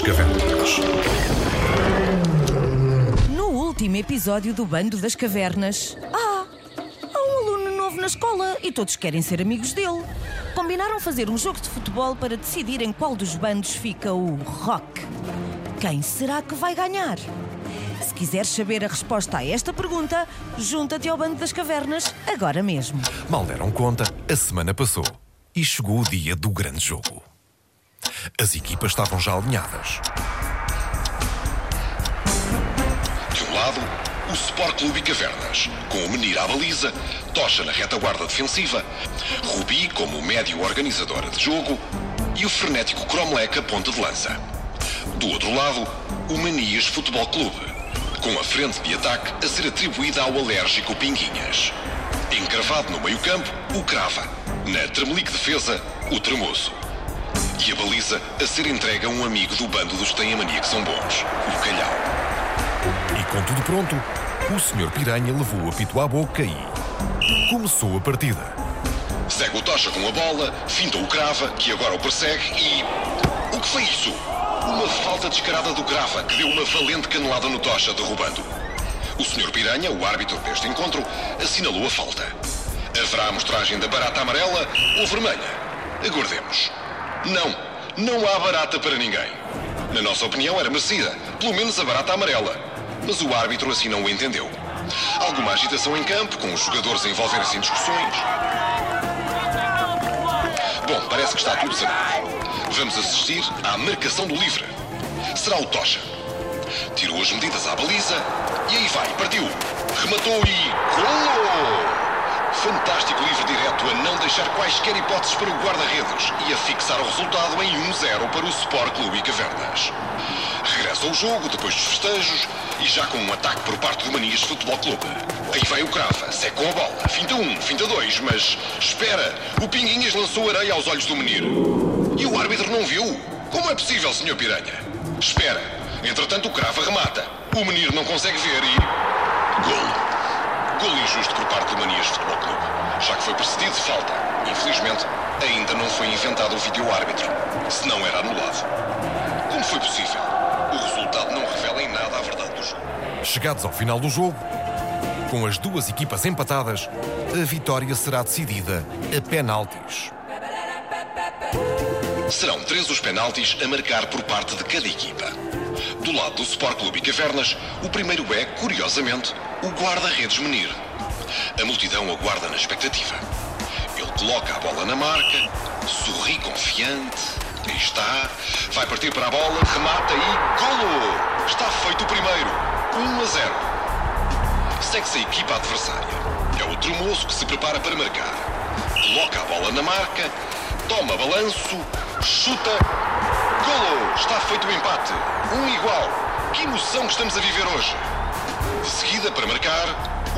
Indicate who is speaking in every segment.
Speaker 1: das Cavernas.
Speaker 2: No último episódio do Bando das Cavernas. Ah! Há um aluno novo na escola e todos querem ser amigos dele. Combinaram fazer um jogo de futebol para decidir em qual dos bandos fica o rock. Quem será que vai ganhar? Se quiseres saber a resposta a esta pergunta, junta-te ao Bando das Cavernas agora mesmo.
Speaker 1: Mal deram conta, a semana passou e chegou o dia do grande jogo. As equipas estavam já alinhadas.
Speaker 3: De um lado, o Sport Clube Cavernas, com o Menir à baliza, Tocha na retaguarda defensiva, Rubi como médio organizadora de jogo e o frenético Cromlech a ponta de lança. Do outro lado, o Manias Futebol Clube, com a frente de ataque a ser atribuída ao alérgico Pinguinhas. Encravado no meio-campo, o Crava. Na Tremelique Defesa, o Tremoço. A baliza a ser entregue a um amigo do bando dos que têm a mania que são bons, o Calhau.
Speaker 1: E com tudo pronto, o Sr. Piranha levou o apito à boca e. começou a partida.
Speaker 3: Segue o Tocha com a bola, finta o Crava, que agora o persegue e. O que foi isso? Uma falta descarada do Crava, que deu uma valente canelada no Tocha, derrubando. O Sr. Piranha, o árbitro deste encontro, assinalou a falta. Haverá a mostragem da barata amarela ou vermelha? Aguardemos. Não, não há barata para ninguém. Na nossa opinião era merecida, pelo menos a barata amarela. Mas o árbitro assim não o entendeu. Alguma agitação em campo, com os jogadores a envolverem-se em discussões. Bom, parece que está tudo sanado. Vamos assistir à marcação do livre. Será o Tocha. Tirou as medidas à baliza e aí vai, partiu. Rematou e. Golo! Fantástico livre direto a não deixar quaisquer hipóteses para o guarda-redes e a fixar o resultado em 1-0 para o Sport Clube Cavernas. Regressa ao jogo depois dos festejos e já com um ataque por parte do Manias Futebol Clube. Aí vai o Crava, com a bola, finta um, finta dois, mas espera, o Pinguinhas lançou areia aos olhos do menino. E o árbitro não viu? Como é possível, Sr. Piranha? Espera, entretanto o Crava remata. O menino não consegue ver e. Golo. Golo injusto por Manias Futebol Clube, já que foi precedido de falta. Infelizmente, ainda não foi inventado o vídeo-árbitro, se não era anulado. Como foi possível? O resultado não revela em nada a verdade do jogo.
Speaker 1: Chegados ao final do jogo, com as duas equipas empatadas, a vitória será decidida a penaltis.
Speaker 3: Serão três os penaltis a marcar por parte de cada equipa. Do lado do Sport Clube e Cavernas, o primeiro é, curiosamente, o guarda-redes Menir. A multidão aguarda na expectativa. Ele coloca a bola na marca, sorri confiante, aí está, vai partir para a bola, remata e golo! Está feito o primeiro, 1 a 0. Segue-se a equipa adversária. É o Tremoço que se prepara para marcar. Coloca a bola na marca, toma balanço, chuta, golo! Está feito o empate, um igual. Que emoção que estamos a viver hoje! De seguida, para marcar,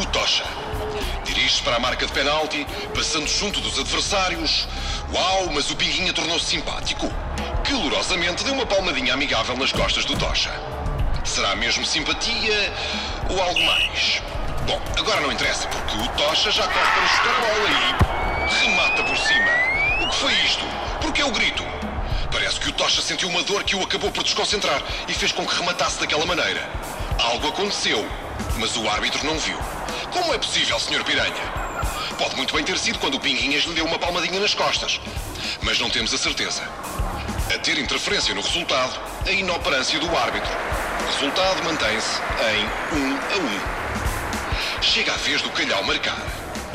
Speaker 3: o Tocha. Dirige-se para a marca de penalti, passando junto dos adversários. Uau, mas o Pinguinha tornou-se simpático. Calorosamente deu uma palmadinha amigável nas costas do Tocha. Será mesmo simpatia ou algo mais? Bom, agora não interessa, porque o Tocha já corre para chutar a bola e remata por cima. O que foi isto? Por que o grito? Parece que o Tocha sentiu uma dor que o acabou por desconcentrar e fez com que rematasse daquela maneira. Algo aconteceu, mas o árbitro não viu. Como é possível, Sr. Piranha? Pode muito bem ter sido quando o Pinguinhas lhe deu uma palmadinha nas costas, mas não temos a certeza. A ter interferência no resultado, a inoperância do árbitro. O resultado mantém-se em 1 a 1. Chega a vez do calhau marcar.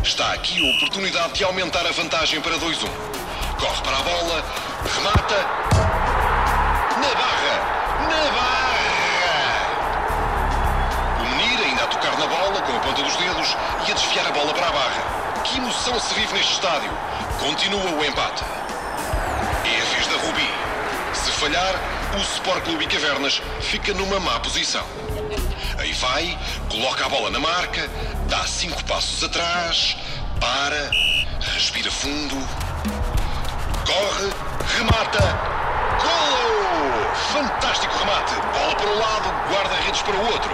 Speaker 3: Está aqui a oportunidade de aumentar a vantagem para 2-1. Corre para a bola, remata. Dos dedos e a desviar a bola para a barra. Que emoção se vive neste estádio! Continua o empate. É a vez da Rubi. Se falhar, o Sport Clube e Cavernas fica numa má posição. Aí vai, coloca a bola na marca, dá cinco passos atrás, para, respira fundo, corre, remata. Fantástico remate. Bola para um lado, guarda-redes para o outro.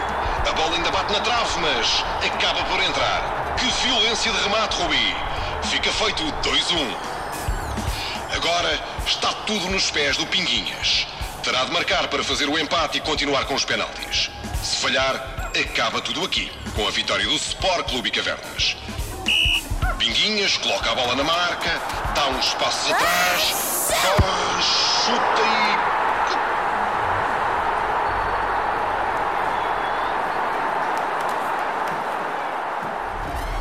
Speaker 3: A bola ainda bate na trave, mas acaba por entrar. Que violência de remate, Rubi. Fica feito 2-1. Agora está tudo nos pés do Pinguinhas. Terá de marcar para fazer o empate e continuar com os penaltis. Se falhar, acaba tudo aqui, com a vitória do Sport Clube Cavernas. Pinguinhas, coloca a bola na marca, dá uns passos atrás, corre, chuta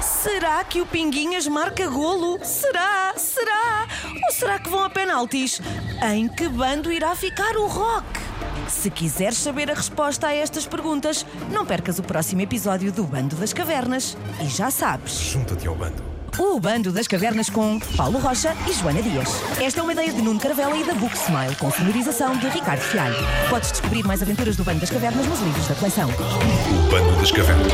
Speaker 3: e.
Speaker 2: Será que o Pinguinhas marca golo? Será? Será? Ou será que vão a penaltis? Em que bando irá ficar o Rock? Se quiseres saber a resposta a estas perguntas, não percas o próximo episódio do Bando das Cavernas. E já sabes.
Speaker 1: Junta-te ao bando.
Speaker 2: O Bando das Cavernas com Paulo Rocha e Joana Dias. Esta é uma ideia de Nuno Carvela e da Book Smile, com sonorização de Ricardo Fialho. Podes descobrir mais aventuras do Bando das Cavernas nos livros da coleção.
Speaker 1: O Bando das Cavernas.